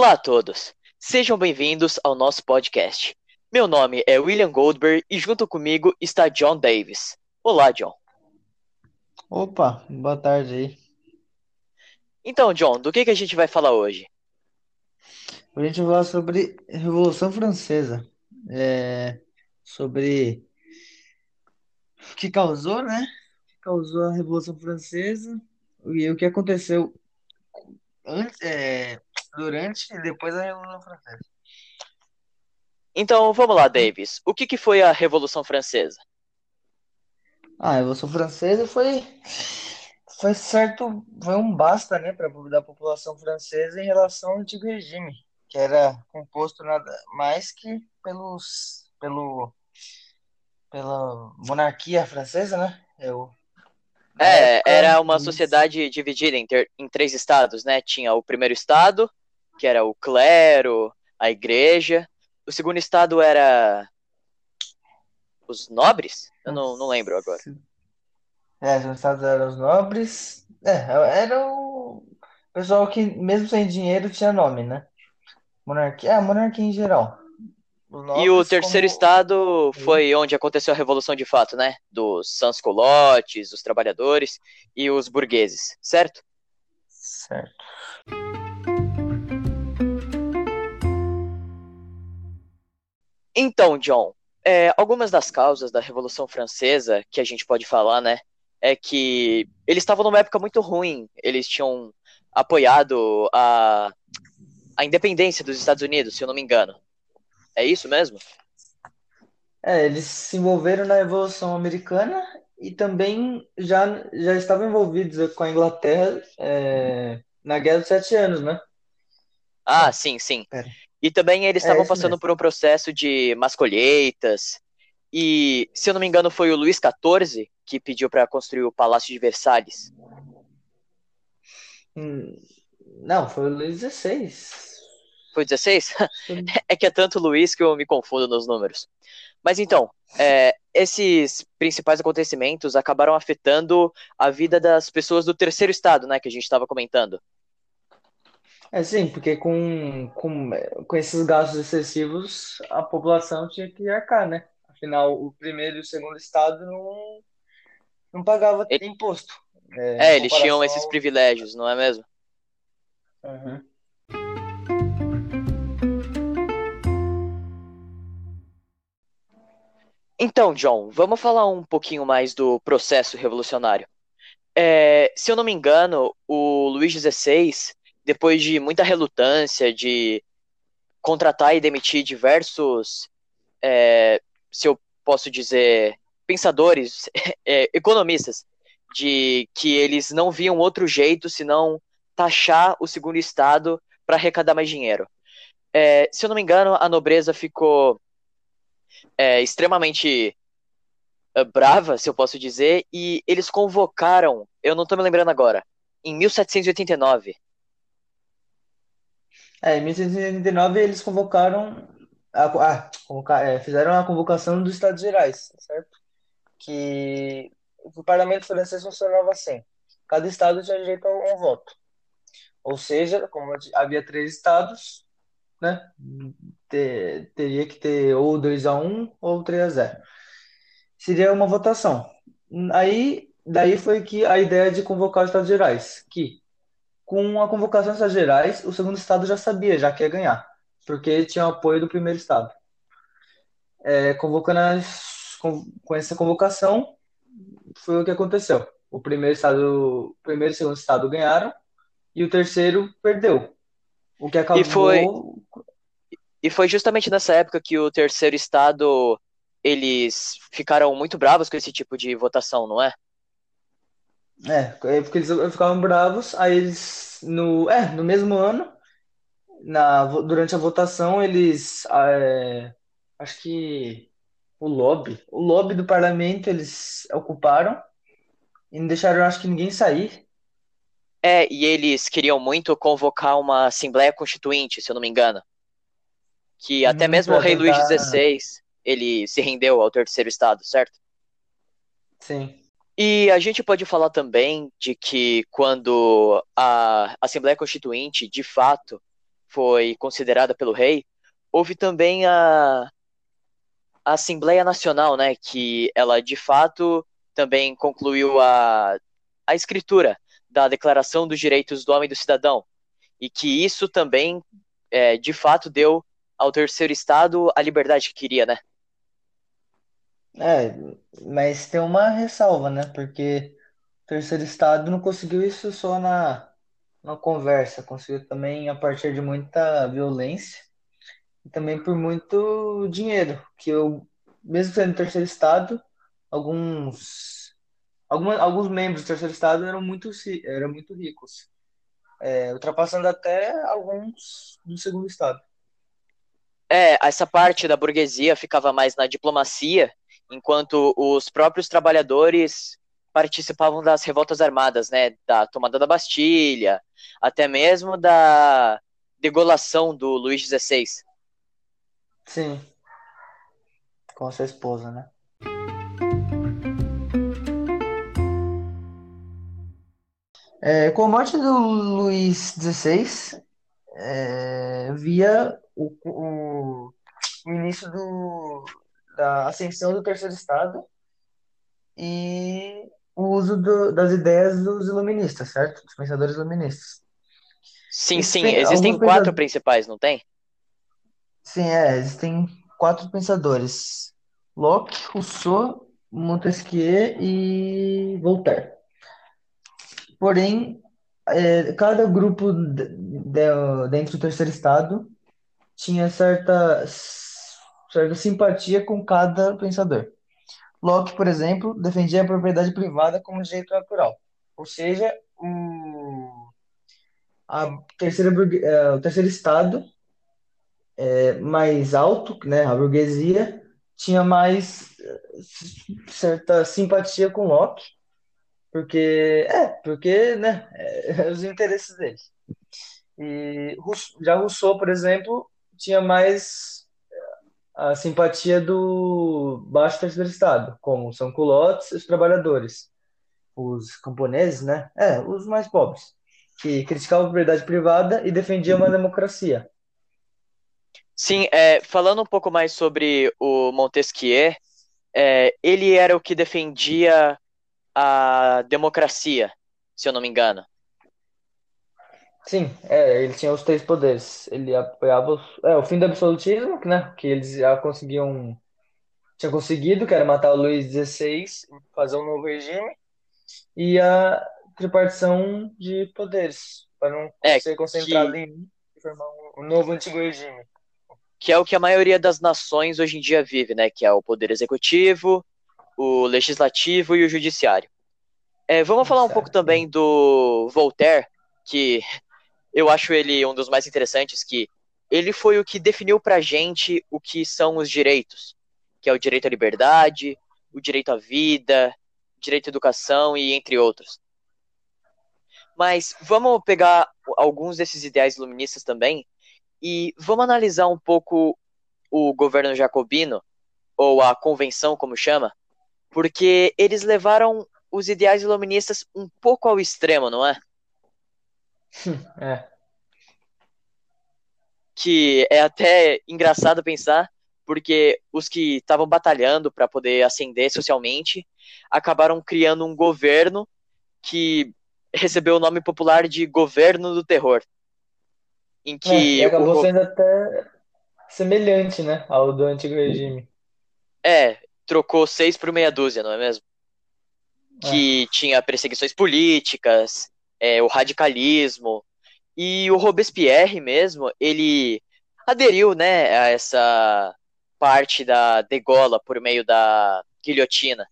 Olá a todos, sejam bem-vindos ao nosso podcast. Meu nome é William Goldberg e junto comigo está John Davis. Olá, John. Opa, boa tarde aí. Então, John, do que, que a gente vai falar hoje? Hoje a gente vai falar sobre Revolução Francesa. É, sobre o que causou, né? O que causou a Revolução Francesa e o que aconteceu antes, é, durante e depois da Revolução Francesa. Então, vamos lá, Davis. O que, que foi a Revolução Francesa? Ah, a Revolução Francesa foi foi certo, foi um basta, né, para da população francesa em relação ao antigo regime, que era composto nada mais que pelos pelo pela monarquia francesa, né? Eu, É, época, era uma sociedade dividida em, ter- em três estados, né? Tinha o primeiro estado, que era o clero, a igreja. O segundo estado era os nobres? Eu não, não lembro agora. É, os estados eram os nobres. É, era o pessoal que, mesmo sem dinheiro, tinha nome, né? Monarquia, é, a monarquia em geral. E o terceiro como- estado foi onde aconteceu a revolução de fato, né? Dos sans-culottes, os trabalhadores e os burgueses, certo? Certo. Então, John, é, algumas das causas da Revolução Francesa que a gente pode falar, né, é que eles estavam numa época muito ruim. Eles tinham apoiado a, a independência dos Estados Unidos, se eu não me engano. É isso mesmo? É, eles se envolveram na Revolução Americana e também já, já estavam envolvidos com a Inglaterra é, na Guerra dos Sete Anos, né? Ah, sim, sim. Pera. E também eles É estavam isso passando mesmo. por um processo de más colheitas. E, se eu não me engano, foi o Luís XIV que pediu para construir o Palácio de Versalhes. Hum, Não, foi o Luís XVI. Foi 16? É que é tanto Luiz que eu me confundo nos números. Mas então, é, esses principais acontecimentos acabaram afetando a vida das pessoas do terceiro estado, né, que a gente estava comentando. É sim, porque com, com, com esses gastos excessivos a população tinha que arcar, né? Afinal, o primeiro e o segundo estado não, não pagava Ele- imposto. É, em eles tinham esses ao- privilégios, não é mesmo? Uhum. Então, John, vamos falar um pouquinho mais do processo revolucionário. É, se eu não me engano, o Luís XVI, depois de muita relutância de contratar e demitir diversos, é, se eu posso dizer, pensadores, é, economistas, de que eles não viam outro jeito senão taxar o segundo estado para arrecadar mais dinheiro. É, se eu não me engano, a nobreza ficou é, extremamente é, brava, se eu posso dizer, e eles convocaram, eu não tô me lembrando agora, em 1789. É, em 1789 eles convocaram, a, é, fizeram a convocação dos Estados Gerais, certo? Que o parlamento francês funcionava assim: cada estado tinha direito a um voto. Ou seja, como havia três estados, né? te- teria que ter ou 2 a 1 ou 3 a 0. Seria uma votação. Aí, daí foi que a ideia de convocar os Estados Gerais, que com a convocação Estados Gerais, o segundo estado já sabia, já que ia ganhar, porque tinha o apoio do primeiro estado. É, convocando as- com, com essa convocação, foi o que aconteceu. O primeiro estado, o primeiro e o segundo estado ganharam e o terceiro perdeu. O que acabou foi- E foi justamente nessa época que o terceiro estado eles ficaram muito bravos com esse tipo de votação, não é? É, é porque eles ficavam bravos, aí eles, no, é, no mesmo ano, na, durante a votação, eles, é, acho que o lobby, o lobby do parlamento eles ocuparam e não deixaram, acho que ninguém sair. É, e eles queriam muito convocar uma Assembleia Constituinte, se eu não me engano. Que até Hum, mesmo o rei Luís tentar- XVI, ele se rendeu ao terceiro estado, certo? Sim. E a gente pode falar também de que quando a Assembleia Constituinte, de fato, foi considerada pelo rei, houve também a, a Assembleia Nacional, né, que ela de fato também concluiu a, a escritura da Declaração dos Direitos do Homem e do Cidadão, e que isso também, é, de fato, deu ao terceiro Estado a liberdade que queria, né? É, mas tem uma ressalva, né? Porque o terceiro Estado não conseguiu isso só na, na conversa, conseguiu também a partir de muita violência e também por muito dinheiro, que eu, mesmo sendo terceiro Estado, alguns, alguns membros do terceiro Estado eram muito, eram muito ricos, é, ultrapassando até alguns do segundo Estado. É, essa parte da burguesia ficava mais na diplomacia enquanto os próprios trabalhadores participavam das revoltas armadas, né, da tomada da Bastilha, até mesmo da degolação do Luís XVI. Sim, com sua esposa, né? É, com a morte do Luís XVI, é, via o, o, o início do, da ascensão do terceiro estado e o uso do, das ideias dos iluministas, certo? Dos pensadores iluministas. Sim, sim, existem quatro pensadores... principais, não tem? Sim, é, existem quatro pensadores: Locke, Rousseau, Montesquieu e Voltaire. Porém, é, cada grupo de, de, dentro do terceiro estado tinha certas certa simpatia com cada pensador. Locke, por exemplo, defendia a propriedade privada como direito natural, ou seja, o, a terceira, é, o terceiro estado é, mais alto, né, a burguesia, tinha mais é, certa simpatia com Locke, porque é, porque, né, é, os interesses deles. E já Rousseau, por exemplo, tinha mais a simpatia do baixo terceiro estado, como são culotes e os trabalhadores, os camponeses, né? É, os mais pobres, que criticavam a propriedade privada e defendiam uma democracia. Sim, é, falando um pouco mais sobre o Montesquieu, é, ele era o que defendia a democracia, se eu não me engano. Sim, é, ele tinha os três poderes. Ele apoiava os, é, o fim do absolutismo, né? Que eles já conseguiam. Tinha conseguido, que era matar o Luís XVI, fazer um novo regime, e a tripartição de poderes, para não é, ser concentrado que... em formar um, um novo antigo regime. Que é o que a maioria das nações hoje em dia vive, né? Que é o poder executivo, o legislativo e o judiciário. É, vamos falar um pouco também do Voltaire, que eu acho ele um dos mais interessantes que ele foi o que definiu pra gente o que são os direitos, que é o direito à liberdade, o direito à vida, direito à educação e entre outros. Mas vamos pegar alguns desses ideais iluministas também e vamos analisar um pouco o governo jacobino, ou a convenção, como chama, porque eles levaram os ideais iluministas um pouco ao extremo, não é? É. Que é até engraçado pensar, porque os que estavam batalhando para poder ascender socialmente acabaram criando um governo que recebeu o nome popular de Governo do Terror. Em que é, acabou o... sendo até semelhante, né, ao do antigo regime. É, trocou seis por meia dúzia, não é mesmo? Que é. tinha perseguições políticas, é, o radicalismo. E o Robespierre mesmo, ele aderiu né, a essa parte da degola por meio da guilhotina.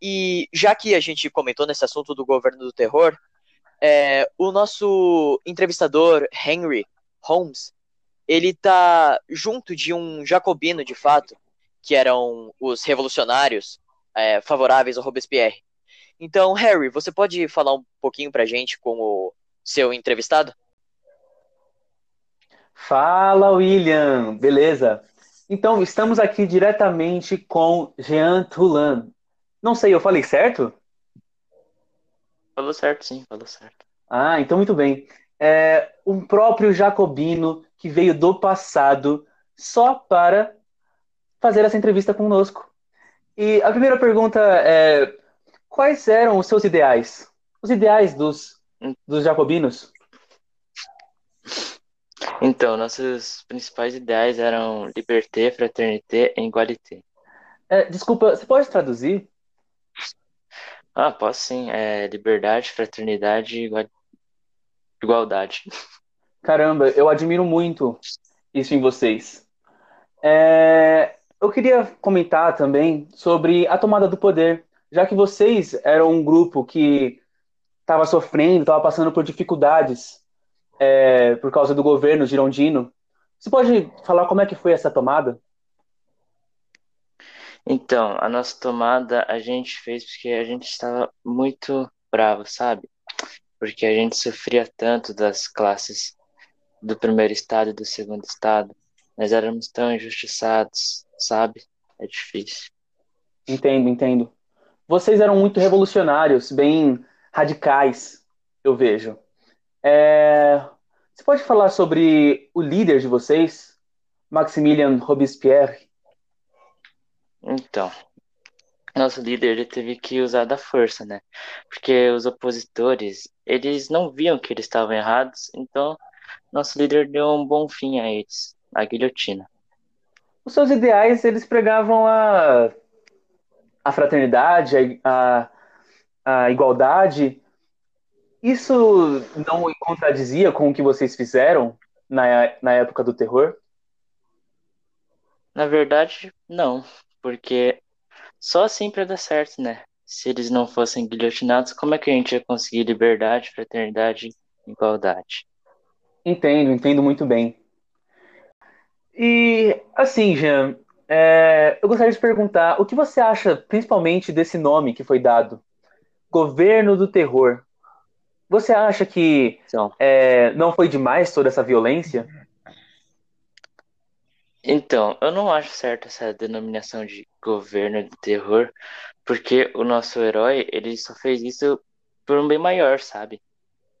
E já que a gente comentou nesse assunto do governo do terror, é, o nosso entrevistador Henry Holmes, ele tá junto de um jacobino de fato, que eram os revolucionários é, favoráveis ao Robespierre. Então, Harry, você pode falar um pouquinho pra gente com o seu entrevistado? Fala, William, beleza? Então, estamos aqui diretamente com Jean Tulan. Não sei, eu falei certo? Falou certo, sim, falou certo. Ah, então muito bem. é, um próprio jacobino que veio do passado só para fazer essa entrevista conosco. E a primeira pergunta é: quais eram os seus ideais? Os ideais dos, dos jacobinos? Então, nossos principais ideais eram liberté, fraternité e égalité. É, desculpa, você pode traduzir? Ah, posso sim. É liberdade, fraternidade e igualdade. Caramba, eu admiro muito isso em vocês. É, eu queria comentar também sobre a tomada do poder, já que vocês eram um grupo que estava sofrendo, estava passando por dificuldades é, por causa do governo girondino. Você pode falar como é que foi essa tomada? Então, a nossa tomada a gente fez porque a gente estava muito bravo, sabe? Porque a gente sofria tanto das classes do primeiro estado e do segundo estado. Nós éramos tão injustiçados, sabe? É difícil. Entendo, entendo. Vocês eram muito revolucionários, bem radicais, eu vejo. É... Você pode falar sobre o líder de vocês, Maximilian Robespierre? Então, nosso líder ele teve que usar da força, né? Porque os opositores, eles não viam que eles estavam errados, então nosso líder deu um bom fim a eles, a guilhotina. Os seus ideais, eles pregavam a, a fraternidade, a, a, a igualdade. Isso não contradizia com o que vocês fizeram na, na época do terror? Na verdade, não porque só assim para dar certo, né? Se eles não fossem guilhotinados, como é que a gente ia conseguir liberdade, fraternidade e igualdade? Entendo, entendo muito bem. E assim, Jean, é, eu gostaria de perguntar o que você acha principalmente desse nome que foi dado, Governo do Terror. Você acha que então, é, não foi demais toda essa violência? Então, eu não acho certo essa denominação de governo de terror, porque o nosso herói, ele só fez isso por um bem maior, sabe?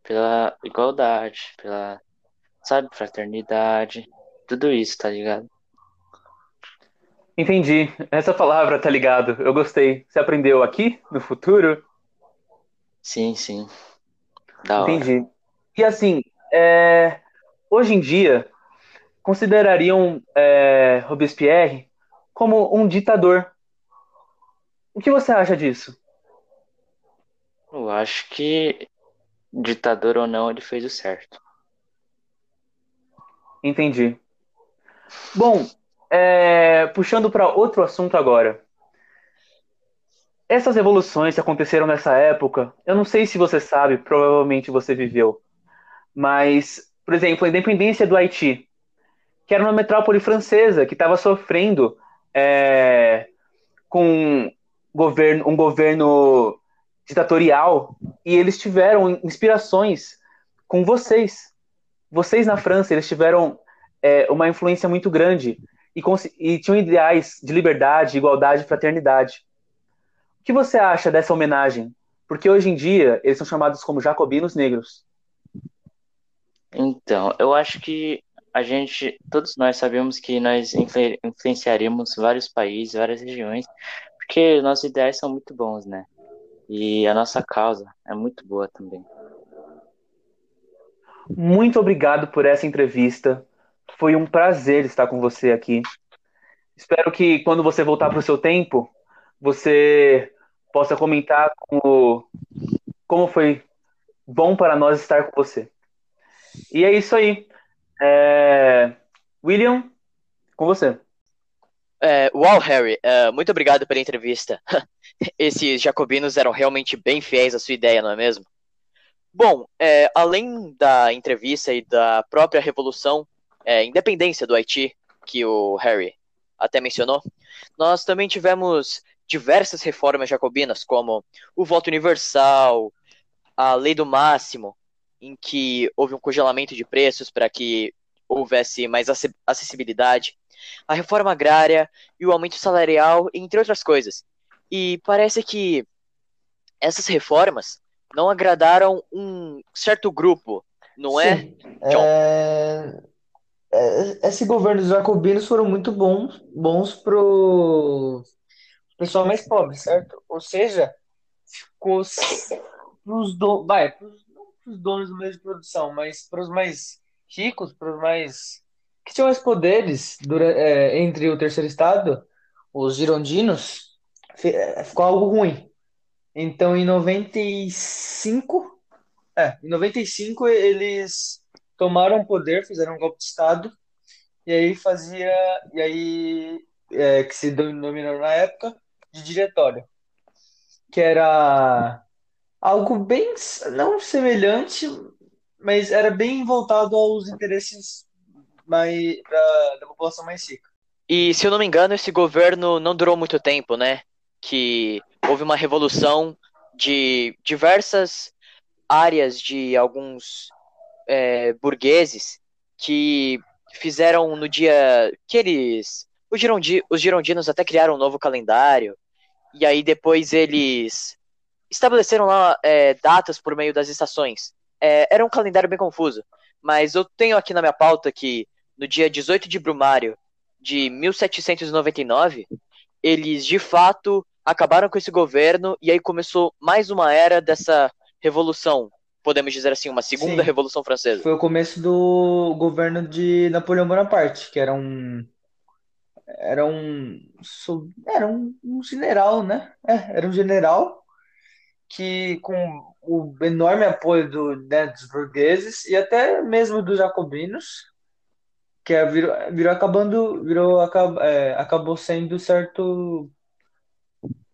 Pela igualdade, pela, sabe, fraternidade, tudo isso, tá ligado? Entendi. Essa palavra, tá ligado? Eu gostei. Você aprendeu aqui, no futuro? Sim, sim. Da Entendi. Hora. E assim, é... hoje em dia, considerariam é, Robespierre como um ditador. O que você acha disso? Eu acho que, ditador ou não, ele fez o certo. Entendi. Bom, é, puxando para outro assunto agora. Essas revoluções que aconteceram nessa época, eu não sei se você sabe, provavelmente você viveu, mas, por exemplo, a independência do Haiti que era uma metrópole francesa que estava sofrendo é, com governo, um governo ditatorial e eles tiveram inspirações com vocês. Vocês na França, eles tiveram é, uma influência muito grande e, e tinham ideais de liberdade, igualdade e fraternidade. O que você acha dessa homenagem? Porque hoje em dia eles são chamados como jacobinos negros. Então, eu acho que a gente, todos nós sabemos que nós influenciaríamos vários países, várias regiões, porque nossos ideais são muito bons, né? E a nossa causa é muito boa também. Muito obrigado por essa entrevista. Foi um prazer estar com você aqui. Espero que quando você voltar para o seu tempo, você possa comentar como, como foi bom para nós estar com você. E é isso aí. É... William, com você. É, uau, Harry, é, muito obrigado pela entrevista. Esses jacobinos eram realmente bem fiéis à sua ideia, não é mesmo? Bom, é, além da entrevista e da própria revolução, é, independência do Haiti, que o Harry até mencionou, nós também tivemos diversas reformas jacobinas, como o voto universal, a lei do máximo, em que houve um congelamento de preços para que houvesse mais acessibilidade, a reforma agrária e o aumento salarial, entre outras coisas. E parece que essas reformas não agradaram um certo grupo não é? Sim. É, é, esse governo dos jacobinos foram muito bons, bons pro pessoal mais pobre, certo? Ou seja, ficou pros do, vai, pros, não pros donos do meio de produção, mas para os mais ricos, para os mais que tinham mais poderes durante, é, entre o terceiro estado, os girondinos, é, ficou algo ruim. Então, em 95, é, em 95 eles tomaram o poder, fizeram um golpe de estado e aí fazia e aí é, que se denominou na época de diretório, que era algo bem não semelhante, mas era bem voltado aos interesses mais da, da população mais rica. E se eu não me engano, esse governo não durou muito tempo, né? Que houve uma revolução de diversas áreas de alguns é, burgueses que fizeram no dia que eles. Os, girondi, os girondinos até criaram um novo calendário, e aí depois eles estabeleceram lá é, datas por meio das estações. É, era um calendário bem confuso, mas eu tenho aqui na minha pauta que no dia 18 de Brumário de 1799, eles de fato acabaram com esse governo e aí começou mais uma era dessa revolução, podemos dizer assim, uma segunda Sim. revolução francesa. Foi o começo do governo de Napoleão Bonaparte, que era um era um era um, um general, né? É, era um general que com o enorme apoio do, né, dos burgueses e até mesmo dos jacobinos, que é, virou, virou acabando, virou acab, é, acabou sendo certo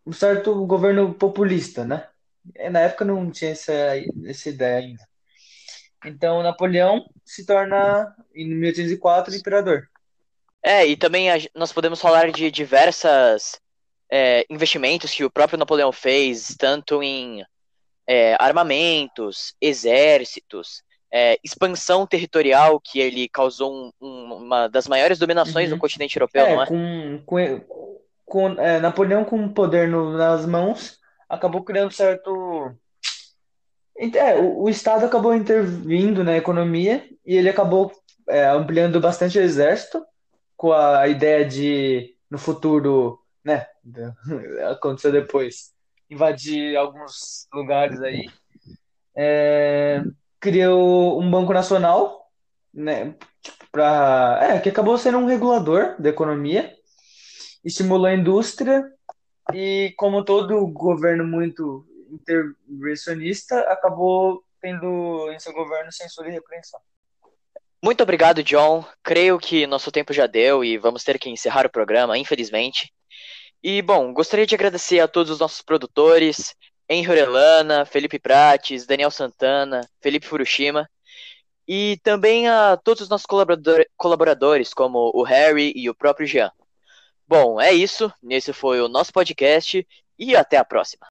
um certo governo populista, né? Na época não tinha essa, essa ideia ainda. Então Napoleão se torna em 1804 imperador. É, e também a, nós podemos falar de diversas é, investimentos que o próprio Napoleão fez, tanto em é, armamentos, exércitos, é, expansão territorial, que ele causou um, um, uma das maiores dominações uhum. no continente europeu, é, não é? Com, com, com é, Napoleão com o poder no, nas mãos, acabou criando certo. É, o, o, Estado acabou intervindo na economia e ele acabou é, ampliando bastante o exército, com a ideia de, no futuro, né, aconteceu depois, invadir alguns lugares aí. É, criou um banco nacional, né, para é, que acabou sendo um regulador da economia, estimulou a indústria e como todo governo muito intervencionista, acabou tendo em seu governo censura e repreensão. Muito obrigado, John. Creio que nosso tempo já deu e vamos ter que encerrar o programa, infelizmente. E, bom, gostaria de agradecer a todos os nossos produtores, Henry Orelana, Felipe Prates, Daniel Santana, Felipe Furushima, e também a todos os nossos colaborador colaboradores, como o Harry e o próprio Jean. Bom, é isso. Esse foi o nosso podcast e até a próxima.